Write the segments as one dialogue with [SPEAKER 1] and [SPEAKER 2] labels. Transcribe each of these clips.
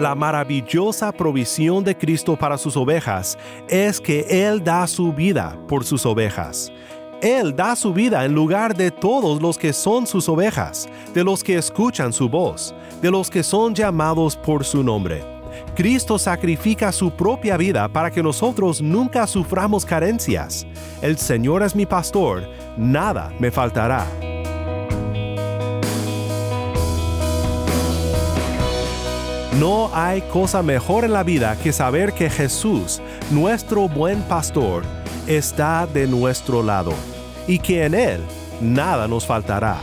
[SPEAKER 1] La maravillosa provisión de Cristo para sus ovejas es que Él da su vida por sus ovejas. Él da su vida en lugar de todos los que son sus ovejas, de los que escuchan su voz, de los que son llamados por su nombre. Cristo sacrifica su propia vida para que nosotros nunca suframos carencias. El Señor es mi pastor, nada me faltará. No hay cosa mejor en la vida que saber que Jesús, nuestro buen pastor, está de nuestro lado y que en Él nada nos faltará.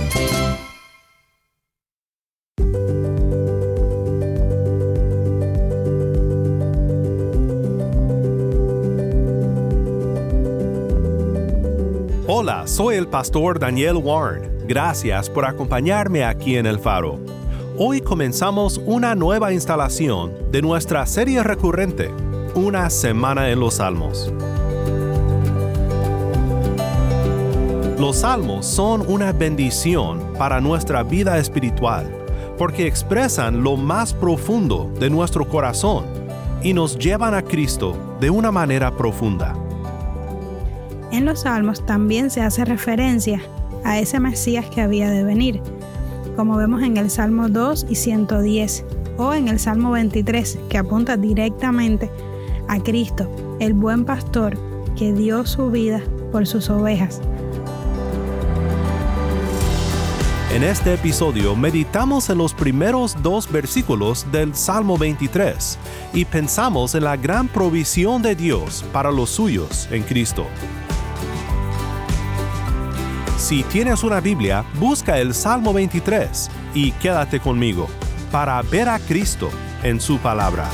[SPEAKER 1] Hola, soy el pastor Daniel Warren. Gracias por acompañarme aquí en El Faro. Hoy comenzamos una nueva instalación de nuestra serie recurrente, Una Semana en los Salmos. Los salmos son una bendición para nuestra vida espiritual porque expresan lo más profundo de nuestro corazón y nos llevan a Cristo de una manera profunda.
[SPEAKER 2] En los salmos también se hace referencia a ese Mesías que había de venir, como vemos en el Salmo 2 y 110, o en el Salmo 23, que apunta directamente a Cristo, el buen pastor que dio su vida por sus ovejas.
[SPEAKER 1] En este episodio meditamos en los primeros dos versículos del Salmo 23 y pensamos en la gran provisión de Dios para los suyos en Cristo. Si tienes una Biblia, busca el Salmo 23 y quédate conmigo para ver a Cristo en su palabra.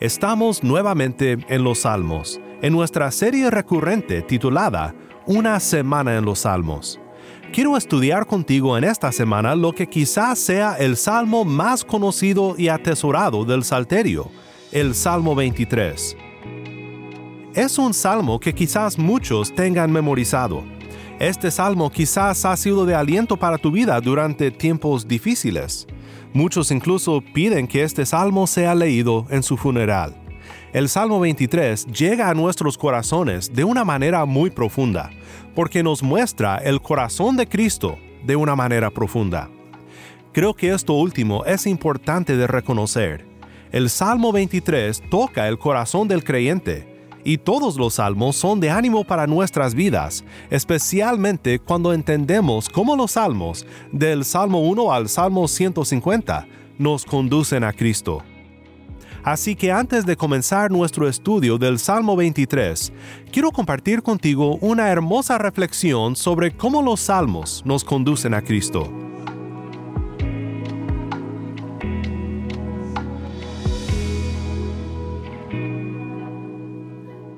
[SPEAKER 1] Estamos nuevamente en los Salmos, en nuestra serie recurrente titulada Una semana en los Salmos. Quiero estudiar contigo en esta semana lo que quizás sea el salmo más conocido y atesorado del Salterio, el Salmo 23. Es un salmo que quizás muchos tengan memorizado. Este salmo quizás ha sido de aliento para tu vida durante tiempos difíciles. Muchos incluso piden que este salmo sea leído en su funeral. El Salmo 23 llega a nuestros corazones de una manera muy profunda, porque nos muestra el corazón de Cristo de una manera profunda. Creo que esto último es importante de reconocer. El Salmo 23 toca el corazón del creyente, y todos los salmos son de ánimo para nuestras vidas, especialmente cuando entendemos cómo los salmos, del Salmo 1 al Salmo 150, nos conducen a Cristo. Así que antes de comenzar nuestro estudio del Salmo 23, quiero compartir contigo una hermosa reflexión sobre cómo los salmos nos conducen a Cristo.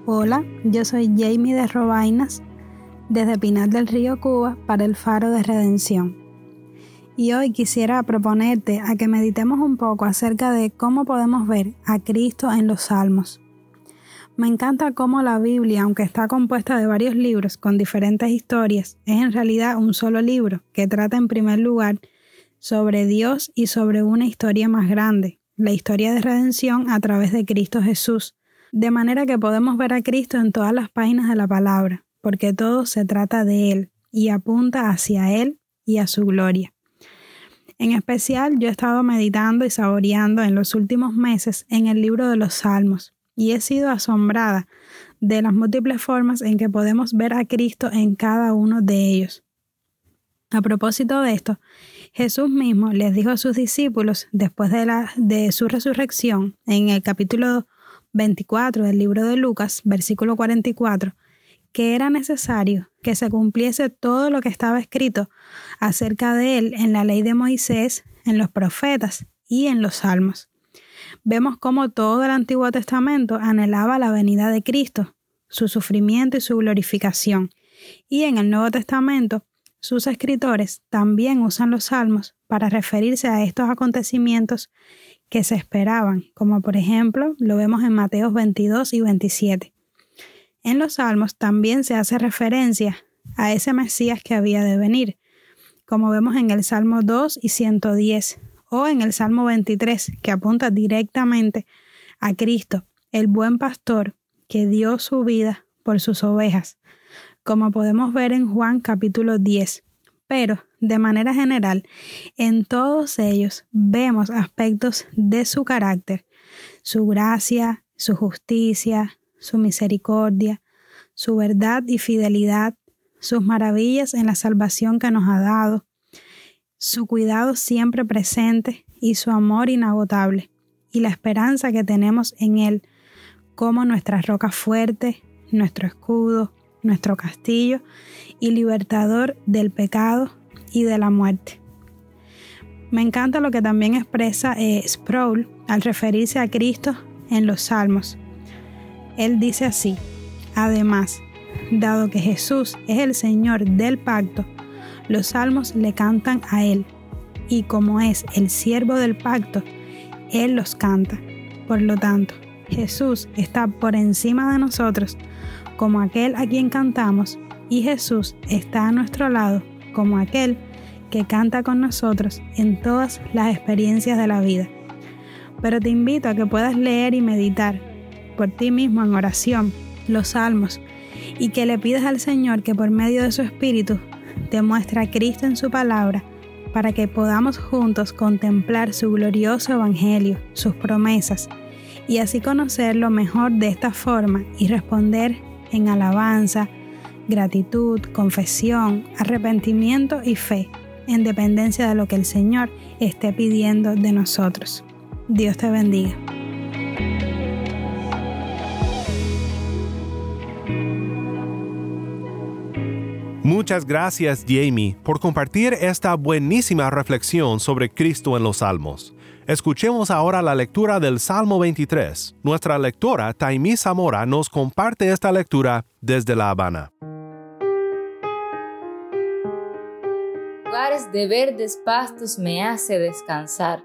[SPEAKER 2] Hola, yo soy Jamie de Robainas, desde Pinal del Río Cuba para el Faro de Redención. Y hoy quisiera proponerte a que meditemos un poco acerca de cómo podemos ver a Cristo en los Salmos. Me encanta cómo la Biblia, aunque está compuesta de varios libros con diferentes historias, es en realidad un solo libro que trata en primer lugar sobre Dios y sobre una historia más grande, la historia de redención a través de Cristo Jesús, de manera que podemos ver a Cristo en todas las páginas de la palabra, porque todo se trata de Él y apunta hacia Él y a su gloria. En especial, yo he estado meditando y saboreando en los últimos meses en el libro de los Salmos, y he sido asombrada de las múltiples formas en que podemos ver a Cristo en cada uno de ellos. A propósito de esto, Jesús mismo les dijo a sus discípulos después de, la, de su resurrección, en el capítulo 24 del libro de Lucas, versículo 44, que era necesario que se cumpliese todo lo que estaba escrito acerca de él en la ley de Moisés, en los profetas y en los salmos. Vemos cómo todo el Antiguo Testamento anhelaba la venida de Cristo, su sufrimiento y su glorificación. Y en el Nuevo Testamento, sus escritores también usan los salmos para referirse a estos acontecimientos que se esperaban, como por ejemplo lo vemos en Mateos 22 y 27. En los salmos también se hace referencia a ese Mesías que había de venir, como vemos en el Salmo 2 y 110, o en el Salmo 23, que apunta directamente a Cristo, el buen pastor que dio su vida por sus ovejas, como podemos ver en Juan capítulo 10. Pero, de manera general, en todos ellos vemos aspectos de su carácter, su gracia, su justicia, su misericordia, su verdad y fidelidad, sus maravillas en la salvación que nos ha dado, su cuidado siempre presente y su amor inagotable, y la esperanza que tenemos en Él como nuestra roca fuerte, nuestro escudo, nuestro castillo y libertador del pecado y de la muerte. Me encanta lo que también expresa eh, Sproul al referirse a Cristo en los Salmos. Él dice así, además, dado que Jesús es el Señor del pacto, los salmos le cantan a Él, y como es el siervo del pacto, Él los canta. Por lo tanto, Jesús está por encima de nosotros como aquel a quien cantamos, y Jesús está a nuestro lado como aquel que canta con nosotros en todas las experiencias de la vida. Pero te invito a que puedas leer y meditar por ti mismo en oración los salmos y que le pidas al Señor que por medio de su Espíritu te muestre a Cristo en su palabra para que podamos juntos contemplar su glorioso Evangelio, sus promesas, y así conocerlo mejor de esta forma y responder en alabanza, gratitud, confesión, arrepentimiento y fe, en dependencia de lo que el Señor esté pidiendo de nosotros. Dios te bendiga.
[SPEAKER 1] Muchas gracias Jamie por compartir esta buenísima reflexión sobre Cristo en los Salmos. Escuchemos ahora la lectura del Salmo 23. Nuestra lectora Taimí Zamora nos comparte esta lectura desde La Habana.
[SPEAKER 3] Lugares de verdes pastos me hace descansar.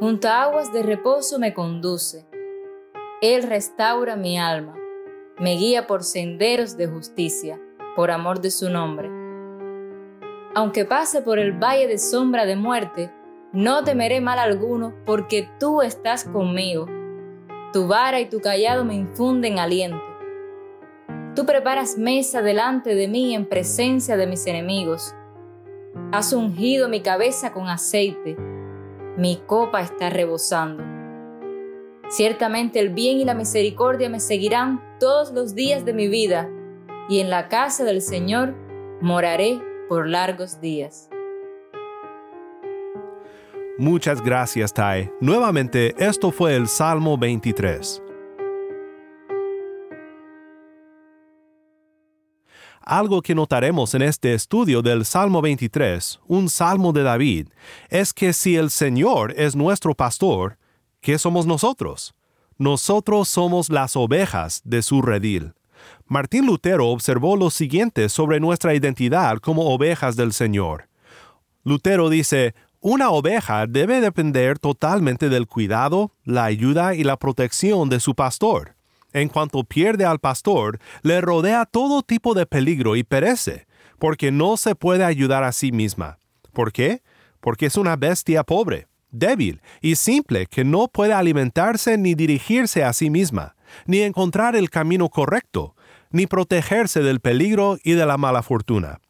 [SPEAKER 3] Junto a aguas de reposo me conduce. Él restaura mi alma, me guía por senderos de justicia por amor de su nombre. Aunque pase por el valle de sombra de muerte, no temeré mal alguno, porque tú estás conmigo. Tu vara y tu callado me infunden aliento. Tú preparas mesa delante de mí en presencia de mis enemigos. Has ungido mi cabeza con aceite. Mi copa está rebosando. Ciertamente el bien y la misericordia me seguirán todos los días de mi vida y en la casa del Señor moraré por largos días.
[SPEAKER 1] Muchas gracias, Tai. Nuevamente, esto fue el Salmo 23. Algo que notaremos en este estudio del Salmo 23, un salmo de David, es que si el Señor es nuestro pastor, ¿qué somos nosotros? Nosotros somos las ovejas de su redil. Martín Lutero observó lo siguiente sobre nuestra identidad como ovejas del Señor. Lutero dice, una oveja debe depender totalmente del cuidado, la ayuda y la protección de su pastor. En cuanto pierde al pastor, le rodea todo tipo de peligro y perece, porque no se puede ayudar a sí misma. ¿Por qué? Porque es una bestia pobre, débil y simple que no puede alimentarse ni dirigirse a sí misma, ni encontrar el camino correcto, ni protegerse del peligro y de la mala fortuna.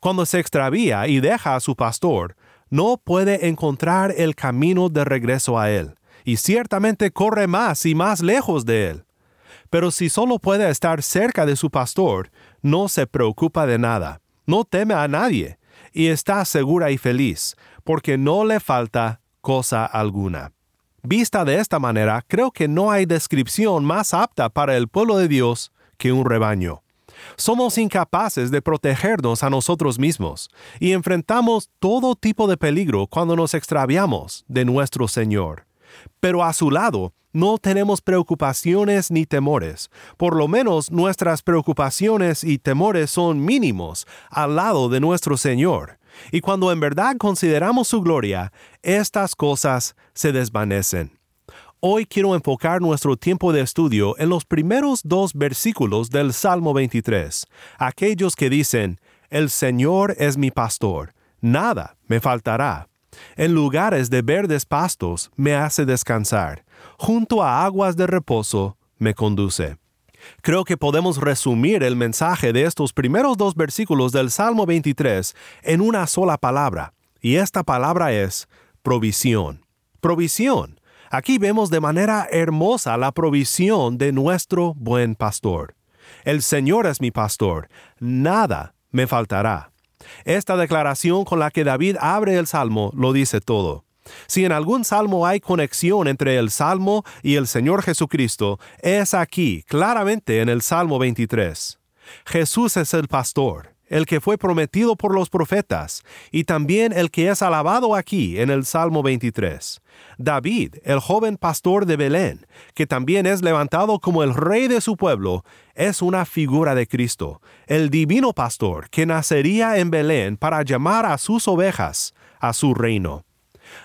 [SPEAKER 1] Cuando se extravía y deja a su pastor, no puede encontrar el camino de regreso a él, y ciertamente corre más y más lejos de él. Pero si solo puede estar cerca de su pastor, no se preocupa de nada, no teme a nadie, y está segura y feliz, porque no le falta cosa alguna. Vista de esta manera, creo que no hay descripción más apta para el pueblo de Dios que un rebaño. Somos incapaces de protegernos a nosotros mismos y enfrentamos todo tipo de peligro cuando nos extraviamos de nuestro Señor. Pero a su lado no tenemos preocupaciones ni temores. Por lo menos nuestras preocupaciones y temores son mínimos al lado de nuestro Señor. Y cuando en verdad consideramos su gloria, estas cosas se desvanecen. Hoy quiero enfocar nuestro tiempo de estudio en los primeros dos versículos del Salmo 23, aquellos que dicen, El Señor es mi pastor, nada me faltará. En lugares de verdes pastos me hace descansar, junto a aguas de reposo me conduce. Creo que podemos resumir el mensaje de estos primeros dos versículos del Salmo 23 en una sola palabra, y esta palabra es provisión. Provisión. Aquí vemos de manera hermosa la provisión de nuestro buen pastor. El Señor es mi pastor, nada me faltará. Esta declaración con la que David abre el salmo lo dice todo. Si en algún salmo hay conexión entre el salmo y el Señor Jesucristo, es aquí, claramente en el Salmo 23. Jesús es el pastor, el que fue prometido por los profetas, y también el que es alabado aquí en el Salmo 23. David, el joven pastor de Belén, que también es levantado como el rey de su pueblo, es una figura de Cristo, el divino pastor que nacería en Belén para llamar a sus ovejas a su reino.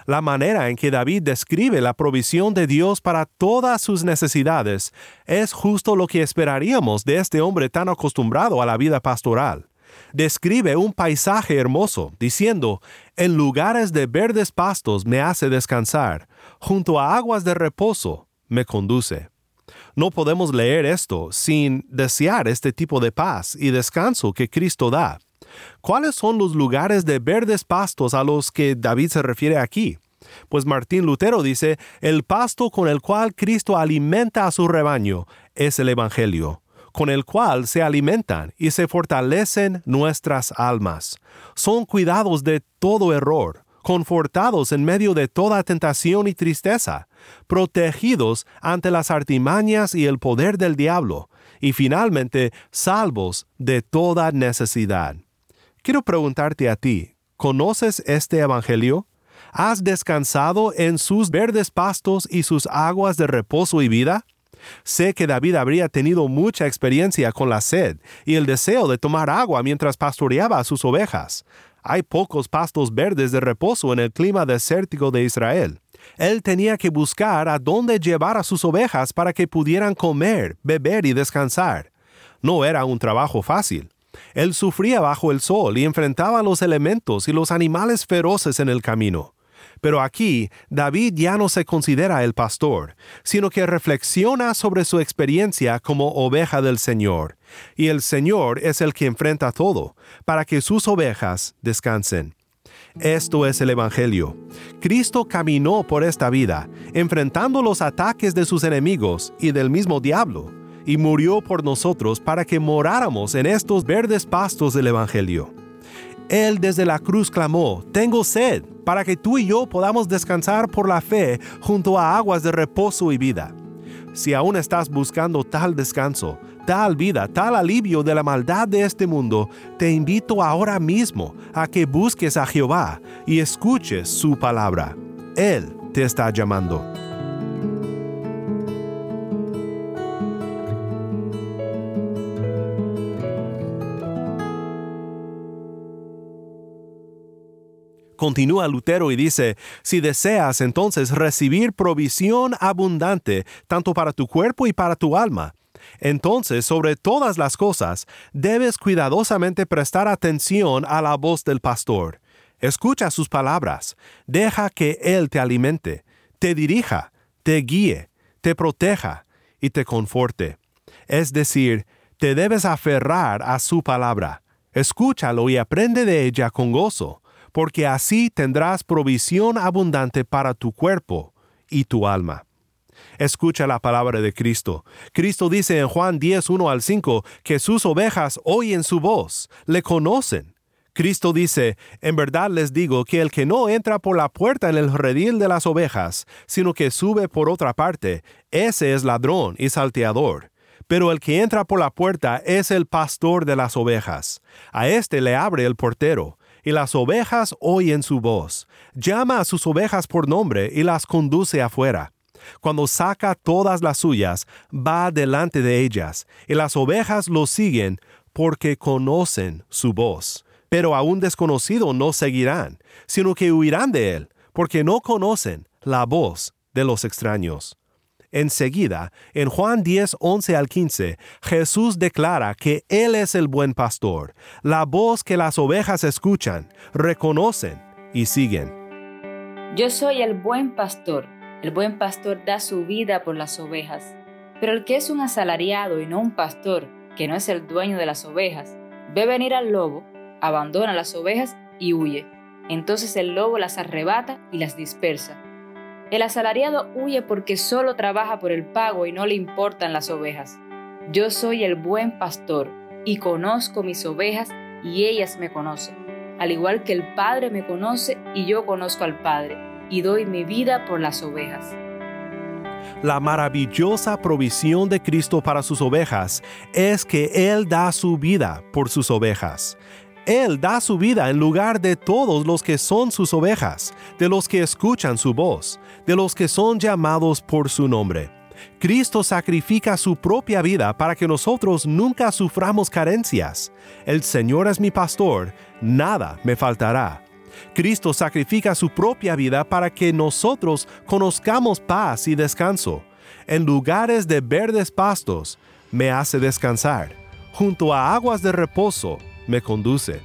[SPEAKER 1] La manera en que David describe la provisión de Dios para todas sus necesidades es justo lo que esperaríamos de este hombre tan acostumbrado a la vida pastoral describe un paisaje hermoso, diciendo, En lugares de verdes pastos me hace descansar, junto a aguas de reposo me conduce. No podemos leer esto sin desear este tipo de paz y descanso que Cristo da. ¿Cuáles son los lugares de verdes pastos a los que David se refiere aquí? Pues Martín Lutero dice, el pasto con el cual Cristo alimenta a su rebaño es el Evangelio con el cual se alimentan y se fortalecen nuestras almas. Son cuidados de todo error, confortados en medio de toda tentación y tristeza, protegidos ante las artimañas y el poder del diablo, y finalmente salvos de toda necesidad. Quiero preguntarte a ti, ¿conoces este Evangelio? ¿Has descansado en sus verdes pastos y sus aguas de reposo y vida? Sé que David habría tenido mucha experiencia con la sed y el deseo de tomar agua mientras pastoreaba a sus ovejas. Hay pocos pastos verdes de reposo en el clima desértico de Israel. Él tenía que buscar a dónde llevar a sus ovejas para que pudieran comer, beber y descansar. No era un trabajo fácil. Él sufría bajo el sol y enfrentaba los elementos y los animales feroces en el camino. Pero aquí David ya no se considera el pastor, sino que reflexiona sobre su experiencia como oveja del Señor, y el Señor es el que enfrenta todo, para que sus ovejas descansen. Esto es el Evangelio. Cristo caminó por esta vida, enfrentando los ataques de sus enemigos y del mismo diablo, y murió por nosotros para que moráramos en estos verdes pastos del Evangelio. Él desde la cruz clamó, Tengo sed, para que tú y yo podamos descansar por la fe junto a aguas de reposo y vida. Si aún estás buscando tal descanso, tal vida, tal alivio de la maldad de este mundo, te invito ahora mismo a que busques a Jehová y escuches su palabra. Él te está llamando. Continúa Lutero y dice, si deseas entonces recibir provisión abundante, tanto para tu cuerpo y para tu alma, entonces sobre todas las cosas debes cuidadosamente prestar atención a la voz del pastor. Escucha sus palabras, deja que Él te alimente, te dirija, te guíe, te proteja y te conforte. Es decir, te debes aferrar a su palabra. Escúchalo y aprende de ella con gozo porque así tendrás provisión abundante para tu cuerpo y tu alma. Escucha la palabra de Cristo. Cristo dice en Juan 10, 1 al 5 que sus ovejas oyen su voz, le conocen. Cristo dice, en verdad les digo que el que no entra por la puerta en el redil de las ovejas, sino que sube por otra parte, ese es ladrón y salteador. Pero el que entra por la puerta es el pastor de las ovejas. A éste le abre el portero, y las ovejas oyen su voz. Llama a sus ovejas por nombre y las conduce afuera. Cuando saca todas las suyas, va delante de ellas, y las ovejas lo siguen porque conocen su voz pero a un desconocido no seguirán, sino que huirán de él, porque no conocen la voz de los extraños. Enseguida, en Juan 10, 11 al 15, Jesús declara que Él es el buen pastor, la voz que las ovejas escuchan, reconocen y siguen.
[SPEAKER 3] Yo soy el buen pastor. El buen pastor da su vida por las ovejas. Pero el que es un asalariado y no un pastor, que no es el dueño de las ovejas, ve venir al lobo abandona las ovejas y huye. Entonces el lobo las arrebata y las dispersa. El asalariado huye porque solo trabaja por el pago y no le importan las ovejas. Yo soy el buen pastor y conozco mis ovejas y ellas me conocen, al igual que el Padre me conoce y yo conozco al Padre, y doy mi vida por las ovejas.
[SPEAKER 1] La maravillosa provisión de Cristo para sus ovejas es que Él da su vida por sus ovejas. Él da su vida en lugar de todos los que son sus ovejas, de los que escuchan su voz, de los que son llamados por su nombre. Cristo sacrifica su propia vida para que nosotros nunca suframos carencias. El Señor es mi pastor, nada me faltará. Cristo sacrifica su propia vida para que nosotros conozcamos paz y descanso. En lugares de verdes pastos me hace descansar. Junto a aguas de reposo me conduce.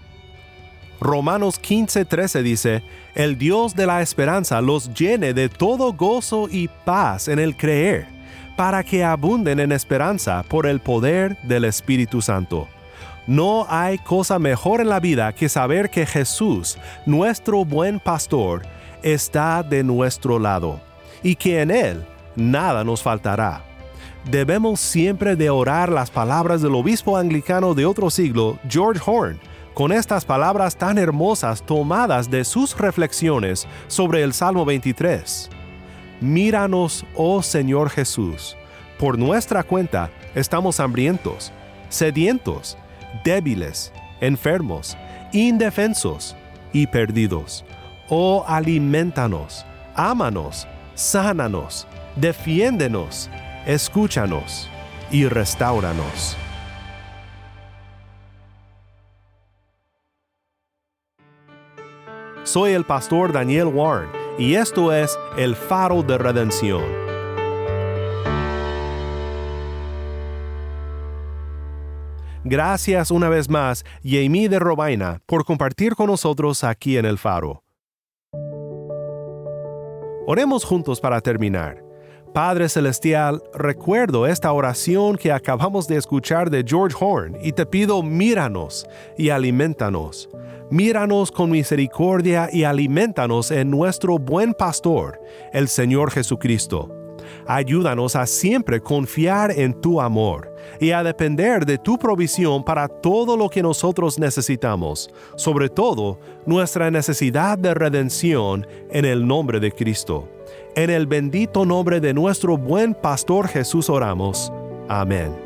[SPEAKER 1] Romanos 15:13 dice, El Dios de la esperanza los llene de todo gozo y paz en el creer, para que abunden en esperanza por el poder del Espíritu Santo. No hay cosa mejor en la vida que saber que Jesús, nuestro buen pastor, está de nuestro lado, y que en Él nada nos faltará debemos siempre de orar las palabras del obispo anglicano de otro siglo, George Horn, con estas palabras tan hermosas tomadas de sus reflexiones sobre el Salmo 23. Míranos, oh Señor Jesús, por nuestra cuenta estamos hambrientos, sedientos, débiles, enfermos, indefensos y perdidos. Oh, alimentanos, ámanos, sánanos, defiéndenos, escúchanos y restauranos. Soy el pastor Daniel Warren y esto es el faro de redención. Gracias una vez más, Jamie de Robaina, por compartir con nosotros aquí en el faro. Oremos juntos para terminar. Padre Celestial, recuerdo esta oración que acabamos de escuchar de George Horn y te pido míranos y alimentanos. Míranos con misericordia y alimentanos en nuestro buen pastor, el Señor Jesucristo. Ayúdanos a siempre confiar en tu amor y a depender de tu provisión para todo lo que nosotros necesitamos, sobre todo nuestra necesidad de redención en el nombre de Cristo. En el bendito nombre de nuestro buen pastor Jesús oramos. Amén.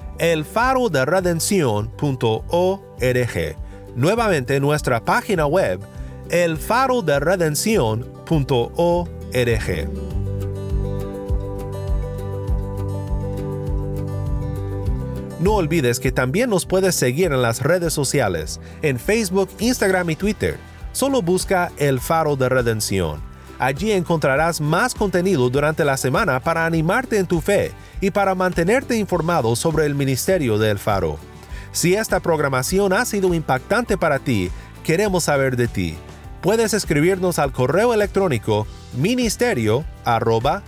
[SPEAKER 1] elfaroderedención.org. Nuevamente nuestra página web, elfaroderedención.org. No olvides que también nos puedes seguir en las redes sociales, en Facebook, Instagram y Twitter. Solo busca El Faro de Redención. Allí encontrarás más contenido durante la semana para animarte en tu fe y para mantenerte informado sobre el ministerio de El Faro. Si esta programación ha sido impactante para ti, queremos saber de ti. Puedes escribirnos al correo electrónico ministerio arroba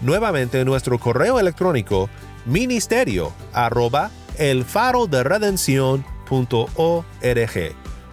[SPEAKER 1] Nuevamente nuestro correo electrónico ministerio arroba